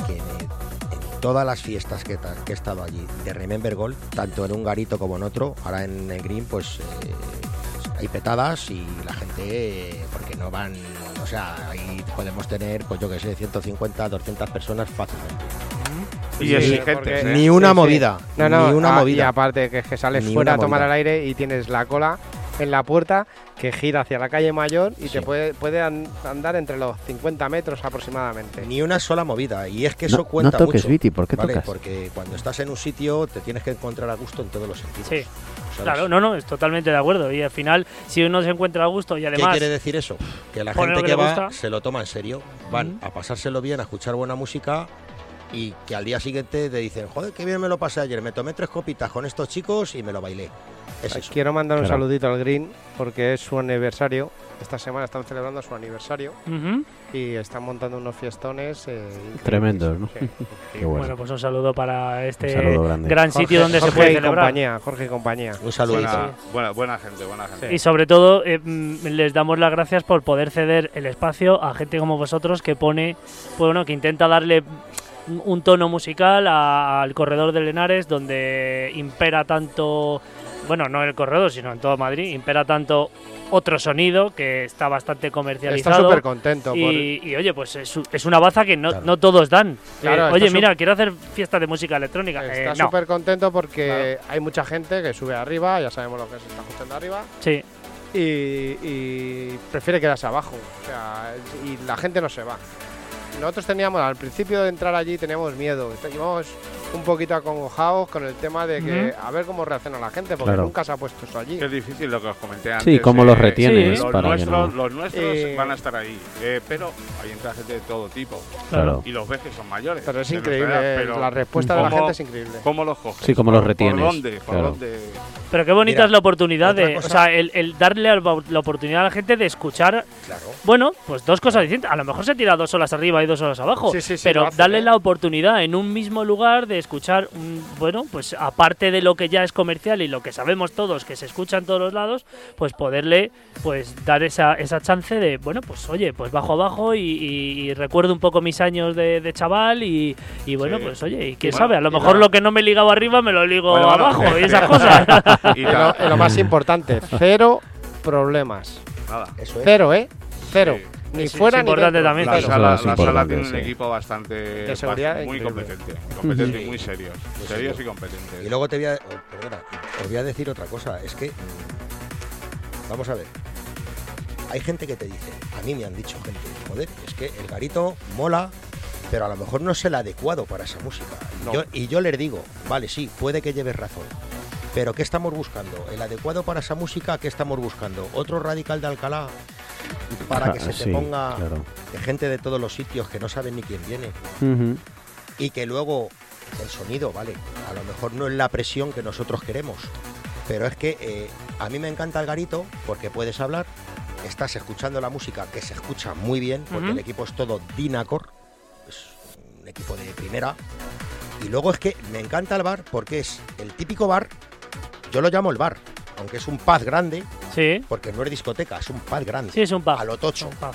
que en todas las fiestas que, que he estado allí de Remember Gold, tanto en un garito como en otro, ahora en el Green, pues eh, hay petadas y la gente, eh, porque no van, o sea, ahí podemos tener, pues yo que sé, 150, 200 personas fácilmente. Y Sí, exigentes, porque- ¿eh? Ni una Sí, sí. movida, No, no, ni una ah, Y movida. aparte que es que sales Ni fuera a tomar movida. el aire y tienes la cola en la puerta que gira hacia la calle mayor y Sí. te puede, puede an- andar entre los 50 metros aproximadamente. Ni una sola movida. Y es que No, eso cuenta no toques, mucho. Viti, ¿por qué ¿vale? tocas? Porque cuando estás en un sitio te tienes que encontrar a gusto en todos los sentidos. Sí, ¿sabes? claro, no, no, es totalmente de acuerdo. Y al final, si uno se encuentra a gusto y ¿Qué además. quiere decir eso? Que la gente que, va gusta. se lo toma en serio, van a pasárselo bien, a escuchar buena música y que al día siguiente te dicen, joder, qué bien me lo pasé ayer, me tomé tres copitas con estos chicos y me lo bailé. Es eso. Quiero mandar un Claro. saludito al Green porque es su aniversario. Esta semana están celebrando su aniversario y están montando unos fiestones eh. Tremendos, ¿no? Sí, bueno. Bueno, pues un saludo para este saludo gran Jorge- sitio donde se Jorge puede y celebrar. compañía, Jorge y compañía. Un saludo. Buena, buena, buena gente, buena gente. Y sobre todo, eh, mm, les damos las gracias por poder ceder el espacio a gente como vosotros que pone, pues bueno, que intenta darle un- un tono musical a- al corredor de Lenares, donde impera tanto bueno, no en el corredor, sino en todo Madrid, impera tanto otro sonido que está bastante comercializado. Está súper contento. por- Y, oye, pues es, es una baza que no, Claro. no todos dan. Claro, Eh, está oye, mira, quiero hacer fiesta de música electrónica. Eh, Está no. súper contento porque hay mucha gente que sube arriba, ya sabemos lo que se está escuchando arriba, Sí, y, y prefiere quedarse abajo. O sea, y la gente no se va. Nosotros teníamos, al principio de entrar allí, teníamos miedo. Íbamos un poquito acongojados con el tema de que a ver cómo reacciona la gente, porque Claro. nunca se ha puesto eso allí. Es difícil lo que os comenté antes. Sí, cómo eh, los retienes Sí. Los para que nuestros, no... los nuestros Eh, van a estar ahí, eh, pero ahí entra gente de todo tipo. Claro. Y los ves que son mayores. Pero es increíble, edad, eh, pero la respuesta de la ¿cómo- gente es increíble. ¿Cómo los coges? Sí, cómo los ¿Por- retienes, ¿Por dónde? ¿Por claro. dónde? pero qué bonita Mira, es la oportunidad de. cosa- O sea, el, el darle la oportunidad a la gente de escuchar. Claro. Bueno, pues dos cosas distintas. A lo mejor se tira dos horas arriba y dos horas abajo. Sí, sí, sí, pero darle ¿eh? la oportunidad en un mismo lugar de escuchar, un- bueno, pues aparte de lo que ya es comercial y lo que sabemos todos que se escucha en todos los lados, pues poderle pues dar esa, esa chance de, bueno, pues oye, pues bajo abajo y, y- y recuerdo un poco mis años de, de chaval y, y bueno, Sí. pues oye, y quién Bueno, sabe, a lo mejor la- lo que no me he ligado arriba me lo ligo Bueno, bueno, abajo y esas cosas. Y lo, lo más importante, cero problemas. nada. Eso es. Cero, ¿eh? Cero. Ni Es- fuera es ni importante dentro. también La sala, la sala tiene un equipo bastante De seguridad bast- muy increíble. competente, muy competente y muy serios, Pues serios sí. y competentes. Y luego te voy a, oh, perdona, os voy a decir otra cosa. Es que, vamos a ver. Hay gente que te dice, a mí me han dicho gente, joder, es que el garito mola, pero a lo mejor no es el adecuado para esa música. Y, No. yo, y yo les digo, vale, sí, puede que lleves razón. Pero ¿qué estamos buscando? ¿El adecuado para esa música? ¿Qué estamos buscando? ¿Otro radical de Alcalá? Para que se te Sí, ponga claro. de gente de todos los sitios que no saben ni quién viene y que luego el sonido, vale, a lo mejor no es la presión que nosotros queremos, pero es que eh, a mí me encanta el garito porque puedes hablar, estás escuchando la música que se escucha muy bien, porque el equipo es todo Dinacor, es un equipo de primera, y luego es que me encanta el bar porque es el típico bar, yo lo llamo el bar, aunque es un paz grande, sí, porque no es discoteca, es un paz grande, sí, es un pub. a lo tocho Un pub.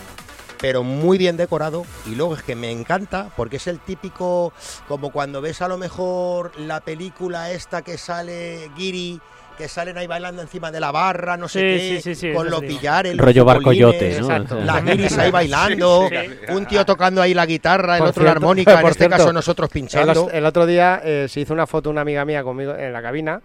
pero muy bien decorado y luego es que me encanta porque es el típico como cuando ves a lo mejor la película esta que sale Giri que salen ahí bailando encima de la barra no sé Sí, qué sí, sí, sí, con los pillares los Rollo futbolines, barcoyote, ¿no? exacto. las guiris ahí bailando Sí, sí. un tío tocando ahí la guitarra el Por otro la armónica en por este cierto, caso nosotros pinchando el otro día eh, se hizo una foto una amiga mía conmigo en la cabina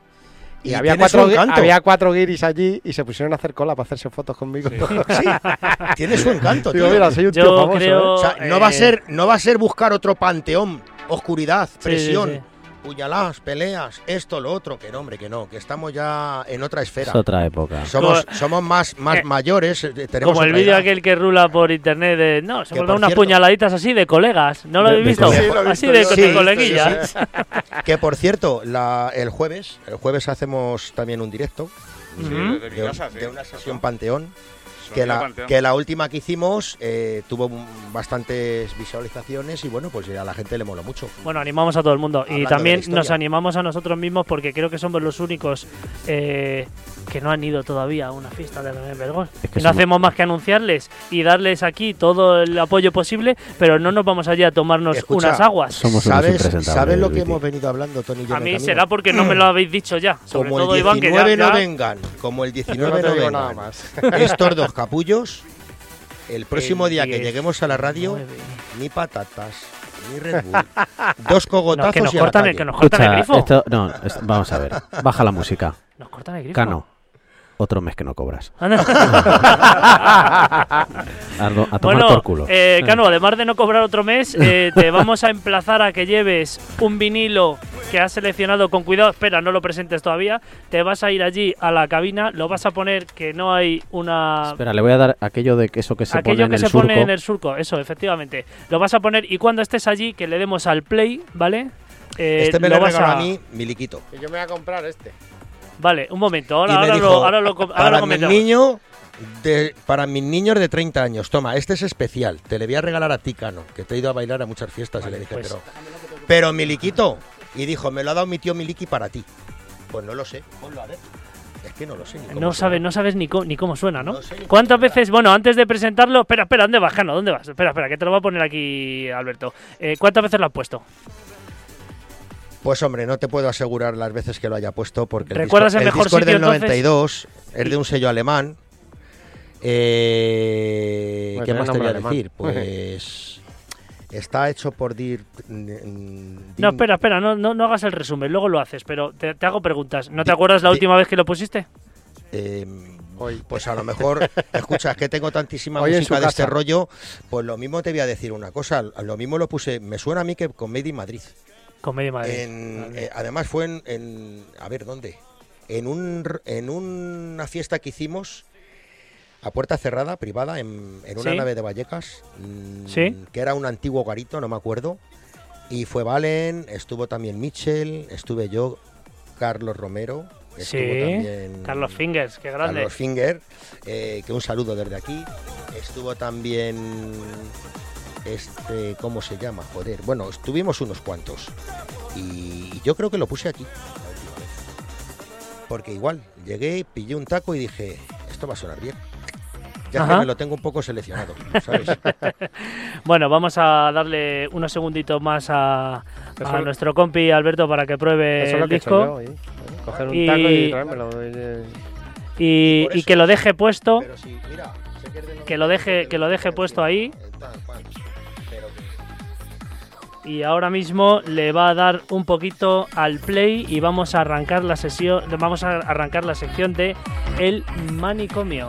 y, Y había, cuatro, había cuatro guiris allí y se pusieron a hacer cola para hacerse fotos conmigo. Sí, tiene su encanto Digo, tío. mira, soy un tío Yo famoso, creo- ¿eh? O sea, no va a eh, ser no va a ser buscar otro panteón oscuridad Sí, presión sí, sí. Puñaladas, peleas, esto, lo otro, que no, hombre, que no, que estamos ya en otra esfera. Es otra época. Somos, Como- somos más, más eh, mayores, eh, tenemos Como el vídeo aquel que rula por internet de. No, se unas cierto- puñaladitas así de colegas. ¿No lo De- habéis de visto? Sí, lo así de, yo. de Sí, sí, coleguillas. Que por cierto, la- el jueves, el jueves hacemos también un directo Sí, de, sí. de una sesión Panteón. Que la, que la última que hicimos eh, tuvo bastantes visualizaciones y bueno, pues a la gente le moló mucho. Bueno, animamos a todo el mundo. Y Hablando también la historia. nos animamos a nosotros mismos porque creo que somos los únicos eh, que no han ido todavía a una fiesta de Remember Gold. Es que no somos- hacemos más que anunciarles y darles aquí todo el apoyo posible, pero no nos vamos allí a tomarnos Escucha, unas aguas. Somos ¿Sabes, ¿Sabes lo que hemos venido hablando, Tony y yo A mí será porque no me lo habéis dicho ya. Sobre Como todo el Iván, que 19 ya, no ya- vengan, como el Yo 19 no no vengan. nada más. Estos dos capullos, el próximo El día que 10, lleguemos a la radio, ni patatas, ni Red Bull, dos cogotazos No, que nos y a la cortan el, calle. que nos cortan el grifo. esto, no, vamos a ver. Baja la música. Nos cortan el grifo. Cano, otro mes que no cobras. Hazlo- a tomar Bueno, por culo. eh, Cano, además de no cobrar otro mes, eh, te vamos a emplazar a que lleves un vinilo que has seleccionado con cuidado. Espera, no lo presentes todavía. Te vas a ir allí a la cabina, lo vas a poner que no hay una. Espera, le voy a dar aquello de que eso que se Aquello pone en que el se surco. pone en el surco, eso, efectivamente. Lo vas a poner y cuando estés allí, que le demos al play, ¿vale? Eh, Este me lo lo vas a- a mí, Miliquito. Y yo me voy a comprar este. Vale, un momento, ahora, y ahora, dijo, lo, ahora lo, ahora para lo mis comentamos. niños de, para mis niños de 30 años, toma, este es especial, te le voy a regalar a ti, Cano, que te he ido a bailar a muchas fiestas y le dije, pues- pero, pero Miliquito, y dijo, me lo ha dado mi tío Miliki para ti. Pues no lo sé, ponlo a ver. Es que no lo sé. ni cómo No suena. sabes, no sabes ni, co- ni cómo suena, ¿no? No sé ni cómo ¿Cuántas veces, bueno, antes de presentarlo, espera, espera, ¿dónde vas, Cano? ¿Dónde vas? Espera, espera, que te lo voy a poner aquí, Alberto. Eh, ¿Cuántas veces lo has puesto? Pues hombre, no te puedo asegurar las veces que lo haya puesto porque el ¿Recuerdas disco, el mejor disco es sitio, del entonces? 92, es de un sello alemán. Eh, Bueno, ¿Qué más te voy a decir? Pues está hecho por Dir. No, espera, espera, no, no, no hagas el resumen, luego lo haces, pero te, te hago preguntas. ¿No te acuerdas la última vez que lo pusiste? Eh, pues a lo mejor, escucha, es que tengo tantísima Hoy música de este rollo, pues lo mismo te voy a decir una cosa, lo mismo lo puse, me suena a mí que con Made in Madrid. Comedia Madrid. En- Vale. eh, además fue en, en- a ver, ¿dónde? En, un, en una fiesta que hicimos a puerta cerrada, privada, en, en una Sí. nave de Vallecas, mm, Sí. que era un antiguo garito, no me acuerdo. Y fue Valen, estuvo también Mitchell, estuve yo, Carlos Romero, estuvo Sí, también Carlos Fingers, qué grande. Carlos Finger, eh, que un saludo desde aquí. Estuvo también este, ¿cómo se llama? Joder, bueno, estuvimos unos cuantos. Y yo creo que lo puse aquí. Porque igual, llegué, pillé un taco y dije, esto va a sonar bien. Ya que me lo tengo un poco seleccionado, ¿sabes? Bueno, vamos a darle unos segunditos más a, a lo- nuestro compi Alberto para que pruebe Eso es lo el que he hecho yo disco. ¿eh? Coger un Y- taco y traérmelo. y, que lo deje puesto. Pero sí, mira, que lo deje- 92, que lo deje puesto ahí. Y ahora mismo le va a dar un poquito al play y vamos a arrancar la sesión, vamos a arrancar la sección de El manicomio.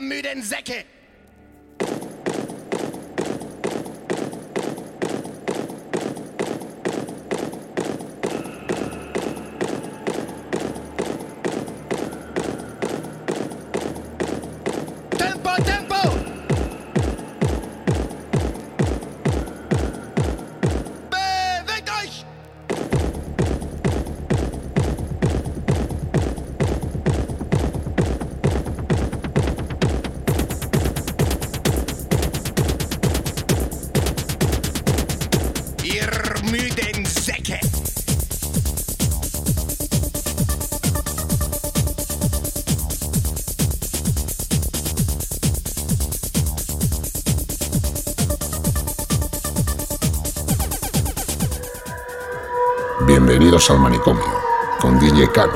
Müden Säcke! Bienvenidos al manicomio, con DJ Cano.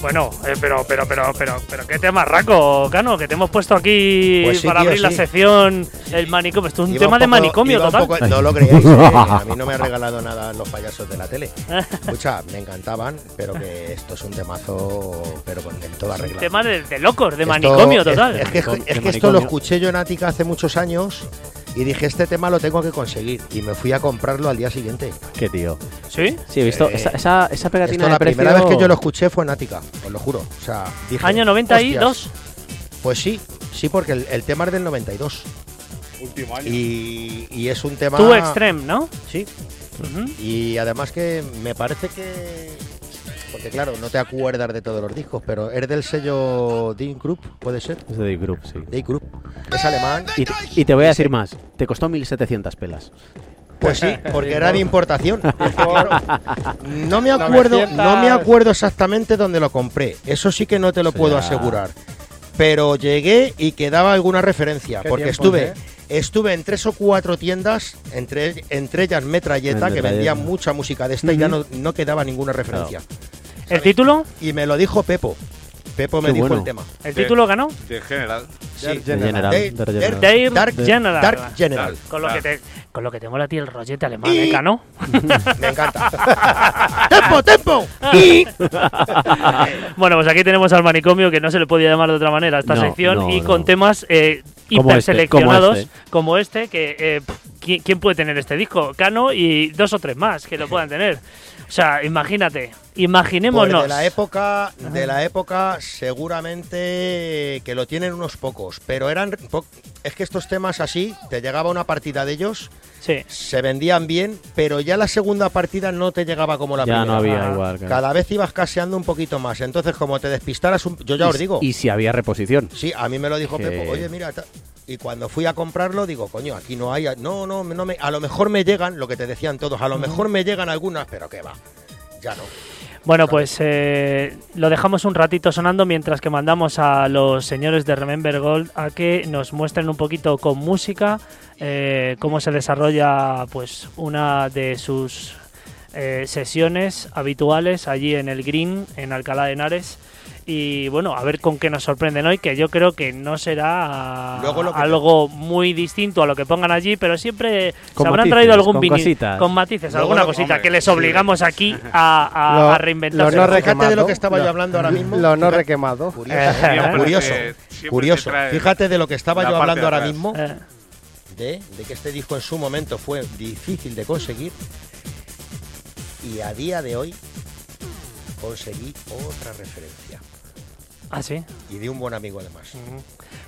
Bueno, eh, pero, pero, pero, pero, pero, ¿qué tema raco, Cano? Que te hemos puesto aquí Pues sí, para tío, abrir la sección el manicomio. Esto es un Iba tema un de manicomio total. poco- no lo creáis, eh, a mí no me ha regalado nada los payasos de la tele. Escucha, me encantaban, pero que esto es un temazo, pero con en toda regla. tema de, de locos, de Esto- manicomio total. Es, que, es esto lo escuché yo en Ática hace muchos años y dije, este tema lo tengo que conseguir. Y me fui a comprarlo al día siguiente. Qué tío. ¿Sí? Sí, he visto Eh, esa, esa, esa pegatina Esto, de la precio... primera vez que yo lo escuché fue en Ática, os lo juro. O sea, dije, Año 92. "Hostias". Pues sí, sí, porque el, el tema es del 92. Último año. Y, y es un tema... Too Extreme, ¿no? Sí. Y además que me parece que... Porque claro, no te acuerdas de todos los discos, pero es del sello Dean Group, ¿puede ser? Es de The Group, sí. Dean Group. Es alemán. Y te, y te voy a decir más. Te costó 1.700 pelas. Pues sí, porque era de importación. Claro. No me acuerdo, 900. no me acuerdo exactamente dónde lo compré. Eso sí que no te lo puedo asegurar. Pero llegué y quedaba alguna referencia, porque estuve ¿eh? Estuve en tres o cuatro tiendas, entre, entre ellas Metralleta, que vendía mucha música de esta y ya no, no quedaba ninguna referencia. ¿El título? Y me lo dijo Pepo. Pepo me Qué dijo bueno. el tema. ¿El De- título ganó? De general. Sí. De General. De- de de- General. Dave Dark, General. Dark General. Con lo, que te, con lo que te mola a ti el rollete alemán, Y- ¿eh, Cano? Me encanta. ¡Tempo, tempo! Bueno, pues aquí tenemos al manicomio, que no se le podía llamar de otra manera a esta No, sección, no, y no. con temas eh, Como hiper este, seleccionados, como como este, que eh, pff, ¿quién, quién puede tener este disco? Cano y dos o tres más que lo puedan tener. O sea, imagínate, Pues imaginémonos. de la época, de la época, seguramente que lo tienen unos pocos, pero eran po- es que estos temas así, te llegaba una partida de ellos, Sí. se vendían bien, pero ya la segunda partida no te llegaba como la Ya primera. no había Ah, igual. claro. Cada vez ibas caseando un poquito más, entonces como te despistaras, un- yo ya os digo, Y si había reposición. sí, a mí me lo dijo Que- Pepo, oye mira, y cuando fui a comprarlo digo, coño, aquí no hay, no, no, no me, a lo mejor me llegan, lo que te decían todos, a lo mejor me llegan algunas, pero qué va, ya no. Bueno, pues eh, lo dejamos un ratito sonando mientras que mandamos a los señores de Remember Gold a que nos muestren un poquito con música eh, cómo se desarrolla pues una de sus eh, sesiones habituales allí en el Green, en Alcalá de Henares. Y bueno, a ver con qué nos sorprenden hoy, que yo creo que no será Luego lo que te- algo muy distinto a lo que pongan allí, pero siempre Con se habrán matices, traído algún con vinil- con matices, Luego alguna cosita hombre, que les sí. obligamos aquí a, a, Lo- a reinventarse. lo no fíjate de lo requemado. que estaba yo hablando ahora mismo. Lo no requemado. Curioso, Eh, curioso, trae Fíjate de lo que estaba yo hablando ahora mismo, Eh, de, de que este disco en su momento fue difícil de conseguir y a día de hoy conseguí otra referencia ah, sí. y de un buen amigo además.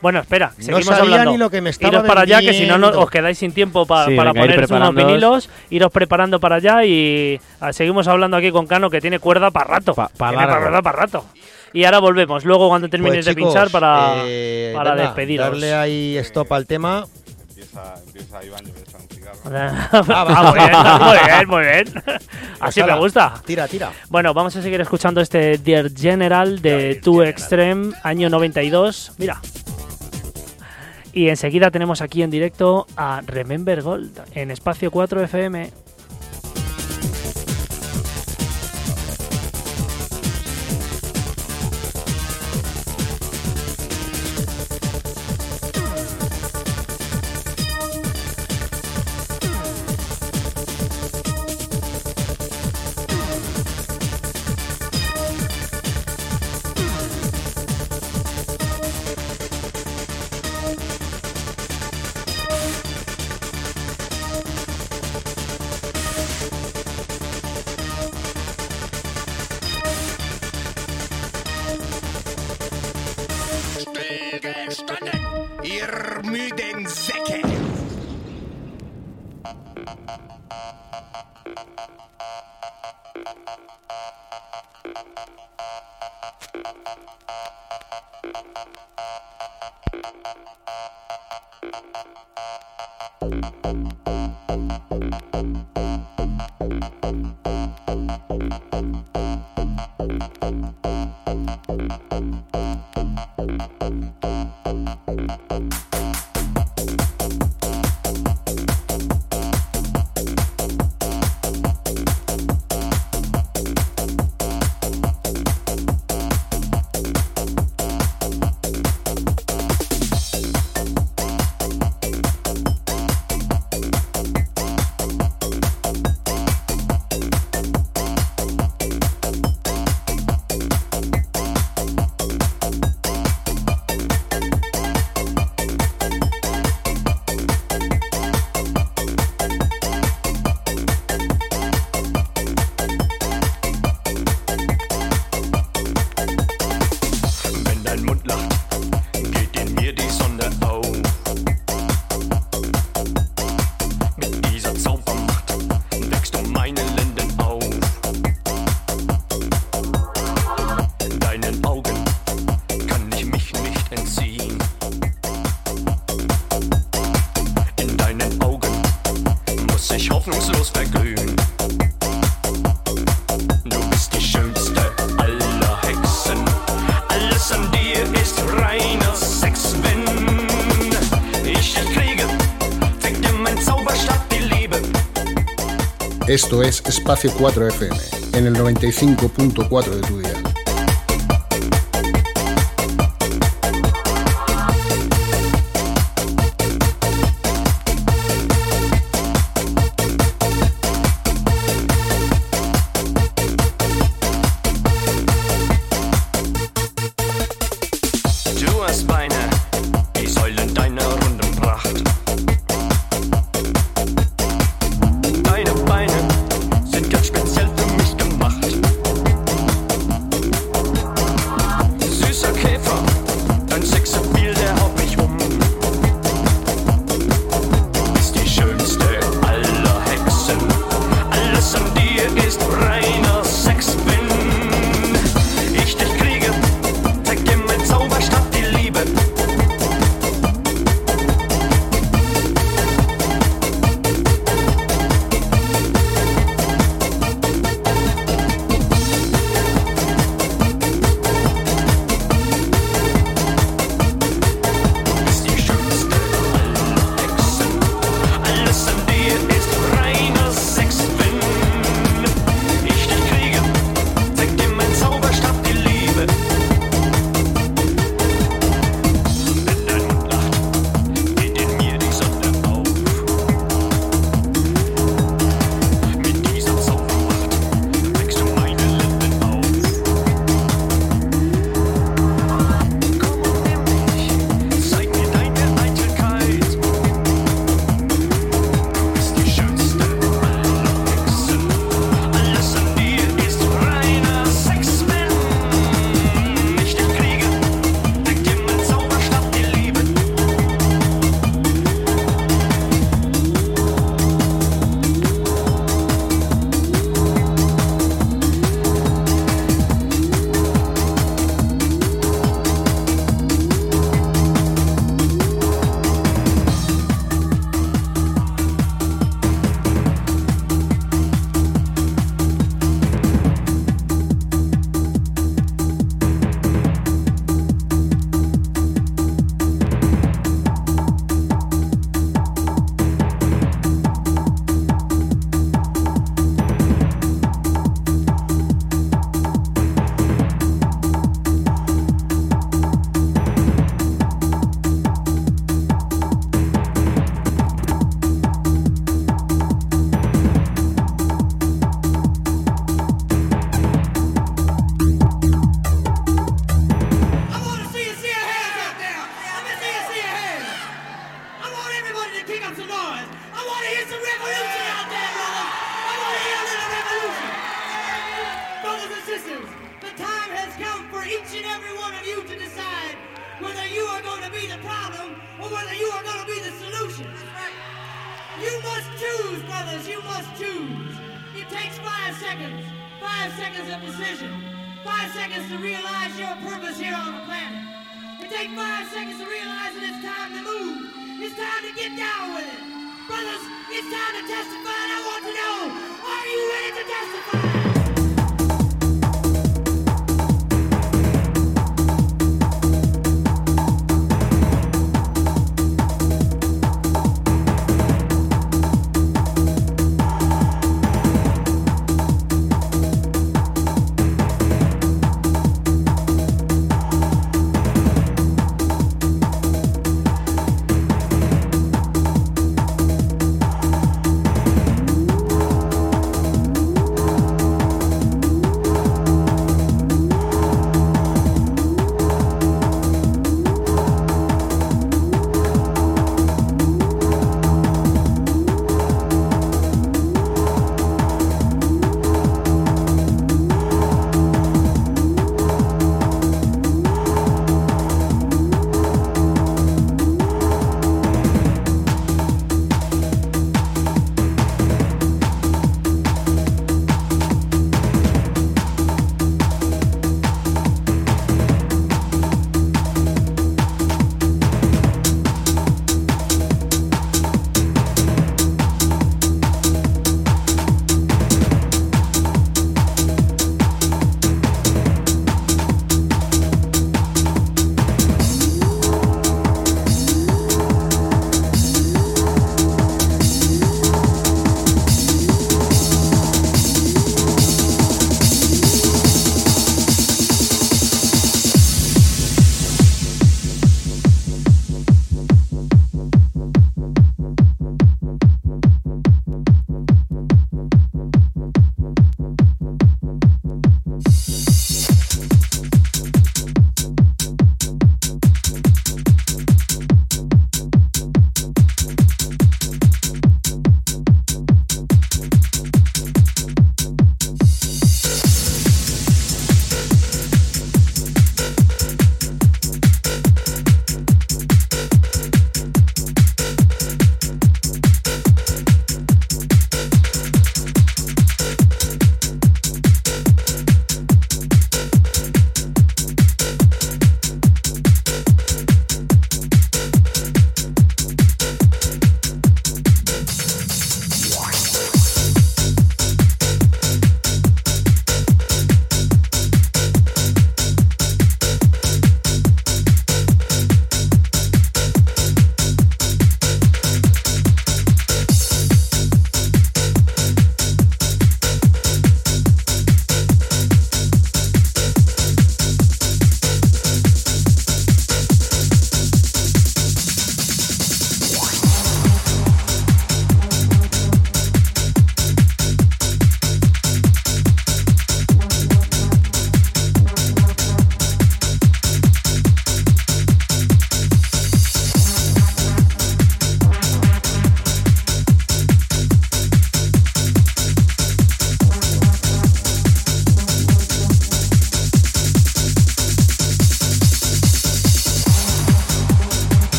Bueno, espera, No seguimos sabía hablando. ni lo que me estaba iros para allá, que si no, no vendiendo. os quedáis sin tiempo pa- Sí, para venga, poner unos vinilos, iros preparando para allá y ah, seguimos hablando aquí con Cano, que tiene cuerda para rato. Pa- pa Tiene cuerda para rato. Y ahora volvemos, luego cuando termines Pues, de chicos, pinchar para, eh, para venga, despediros. Darle ahí stop al tema. Empieza, empieza Iván y Ah, muy bien, muy bien, muy bien. Así me gusta. Tira, tira. Bueno, vamos a seguir escuchando este Dear General de Two Extreme, año 92. Mira. Y enseguida tenemos aquí en directo a Remember Gold en Espacio 4 FM. Thank you. Esto es Espacio 4FM, en el 95.4 de tu día. Spiner. Or whether you are going to be the solution. Right. You must choose, brothers. You must choose. It takes five seconds. Five seconds of decision. Five seconds to realize your purpose here on the planet. It takes five seconds to realize that it's time to move. It's time to get down with it. Brothers, it's time to testify, and I want to know, are you ready to testify?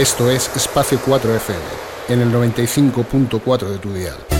Esto es Espacio 4 FM, en el 95.4 de tu dial.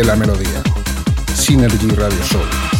Siente la melodía. Synergy Radio Show.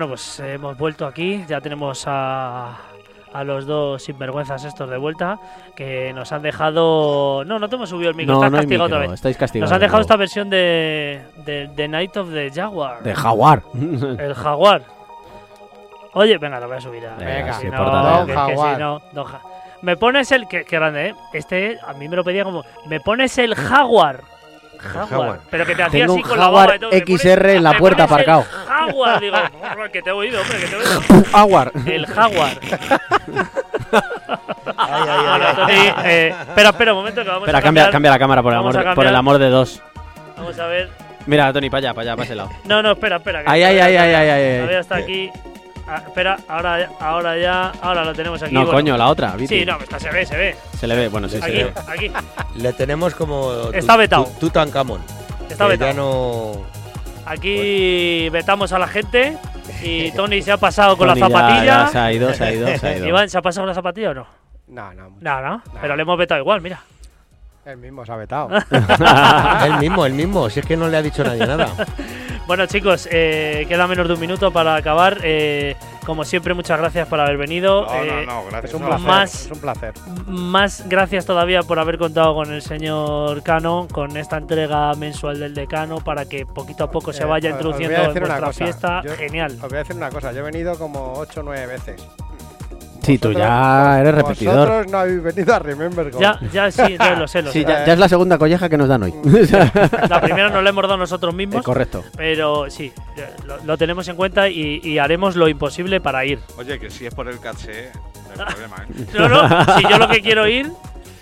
Bueno, pues hemos vuelto aquí, ya tenemos a, a los dos sinvergüenzas estos de vuelta, que nos han dejado... No, no te hemos subido el micro, No, estás no castigado micro, otra vez. estáis castigados. Nos han dejado de esta versión de, de, de Night of the Jaguar. De jaguar. El jaguar. Oye, venga, lo voy a subir a... Venga, si sí, no, que- que Jaguar. si no, don Ja- Me pones el... Qué, qué grande, ¿eh? Este a mí me lo pedía como... Me pones el jaguar. Jaguar. jaguar. Pero que te hacía Tengo así un con la jaguar baba y todo. Pones- XR en la puerta el aparcado. Jaguar, digo, "Hombre, que te he oído, hombre, que te he oído. Jaguar. El jaguar. Ay, ay, Bueno, ay, Tony, ay. eh, espera, espera un momento que vamos Espera, a cambia, cambiar. cambia la cámara por el, Vamos amor por el amor de dos. Vamos a ver. Mira, Tony, para allá, para allá, para ese lado. No, no, espera, espera. que Ay, ay, ay, ay, ay, ay, Todavía está aquí. Ah, espera, ahora, ya- ahora ya, ahora lo tenemos aquí. No, bueno. coño, la otra, Viti. Sí, no, esta se ve, se ve. Se le ve, bueno, sí, se Aquí, le ve. aquí. Le tenemos como. tu- Está vetado. tu- Tutankamón. Está vetado. Ya no. Aquí vetamos a la gente y Tony se ha pasado con Tony la ya- zapatilla. ya se ha ido, se ha ido, se ha ido. Iván, ¿se ha pasado con la zapatilla o no? No, no. No, no. Pero le hemos vetado igual, mira. Él mismo se ha vetado. el mismo, el mismo. Si es que no le ha dicho nadie nada. Bueno, chicos, eh, queda menos de un minuto para acabar. Eh, como siempre, muchas gracias por haber venido. No, Eh, no, no, gracias. Es un no. placer. Más- Es un placer. Más gracias todavía por haber contado con el señor Cano, con esta entrega mensual del decano, para que poquito a poco se Eh, vaya introduciendo voy a en cosa. fiesta. Yo- Genial. Os voy a decir una cosa. Yo he venido como 8 o 9 veces. Sí, tú ya eres repetidor. Vosotros no habéis venido a Remember Gold. Ya, ya sí, ya lo sé, lo Sí, sé. ya, ya es la segunda colleja que nos dan hoy. La primera nos la hemos dado nosotros mismos, Eh, correcto. pero sí, lo tenemos en cuenta y, y haremos lo imposible para ir. Oye, que si es por el caché, no hay problema, ¿eh? No, no, si yo lo que quiero ir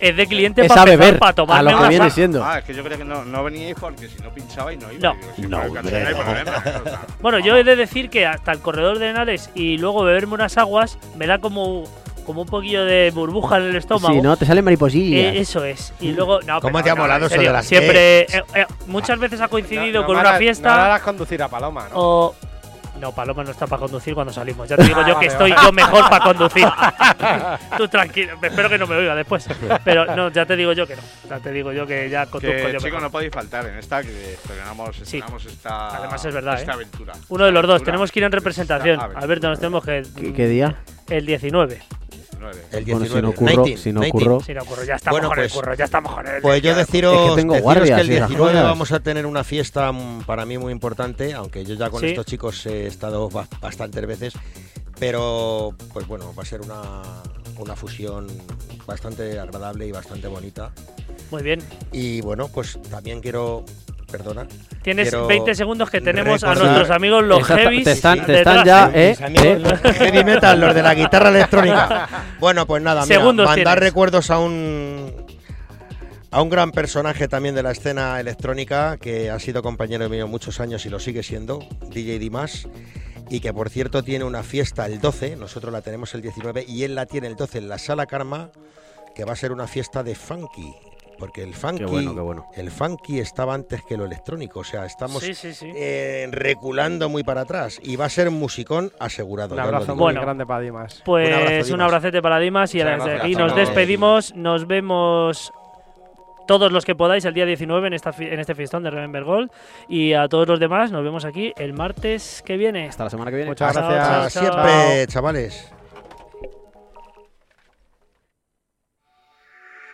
es de cliente Es para a beber, para a tomarme lo que una viene siendo. Ah, es que yo creía que no, no veníais porque si no pinchabais no ibais. No. Digo, si No, hombre, no Bueno, yo he de decir que hasta el corredor de Henares y luego beberme unas aguas me da como, como un poquillo de burbuja en el estómago. Sí, no, te salen mariposillas. Eh, eso es. Y luego, no, ¿Cómo pero te ha molado eso de las Siempre, eh, eh, muchas veces ha coincidido No- no con una harás- fiesta No harás conducir a Paloma, ¿no? o. No, Paloma no está para conducir cuando salimos. Ya te digo Ah, yo vale, que estoy yo mejor para conducir. Tú tranquilo, espero que no me oiga después. Pero no, ya te digo yo que no. Ya te digo yo que ya conduzco que, yo mejor. no podéis faltar en esta que estrenamos, estrenamos esta, Además es verdad, esta ¿eh? aventura. Uno de los dos, tenemos que ir en representación. Alberto, nos tenemos que. ¿Qué, qué día? El 19. El Bueno, 19. si no curro, 19, si no 19. curro. Si no ocurre, ya estamos Bueno, con el pues- curro, ya estamos con el. Pues yo deciros, Es que tengo deciros guardias que el y esas 19 cosas. vamos a tener una fiesta mm, para mí muy importante, aunque yo ya con Sí. estos chicos he estado ba- bastantes veces, pero pues bueno, va a ser una, una fusión bastante agradable y bastante bonita. Muy bien. Y bueno, pues también quiero, perdona, Tienes Quiero 20 segundos que tenemos a nuestros amigos los heavies. te están, te detrás, están ya, ¿eh? eh, los heavy metal, los de la guitarra electrónica. Bueno, pues nada, mira, mandar tienes. recuerdos a un a un gran personaje también de la escena electrónica que ha sido compañero mío muchos años y lo sigue siendo, DJ Dimas, y que por cierto tiene una fiesta el 12, nosotros la tenemos el 19 y él la tiene el 12 en la Sala Karma, que va a ser una fiesta de funky. Porque el funky, bueno, qué bueno. el funky estaba antes que lo electrónico, o sea, estamos Sí, sí, sí. eh, reculando muy para atrás y va a ser un musicón asegurado. Un abrazo muy Bueno. grande para Dimas. Pues Un un, abrazo, Dimas. abracete para Dimas y gracias, aquí nos despedimos. Nos vemos todos los que podáis el día 19 en, esta, en este fiestón de Remember Gold. Y a todos los demás nos vemos aquí el martes que viene. Hasta la semana que viene. Muchas Chao, gracias. chao, chao. Siempre, chavales.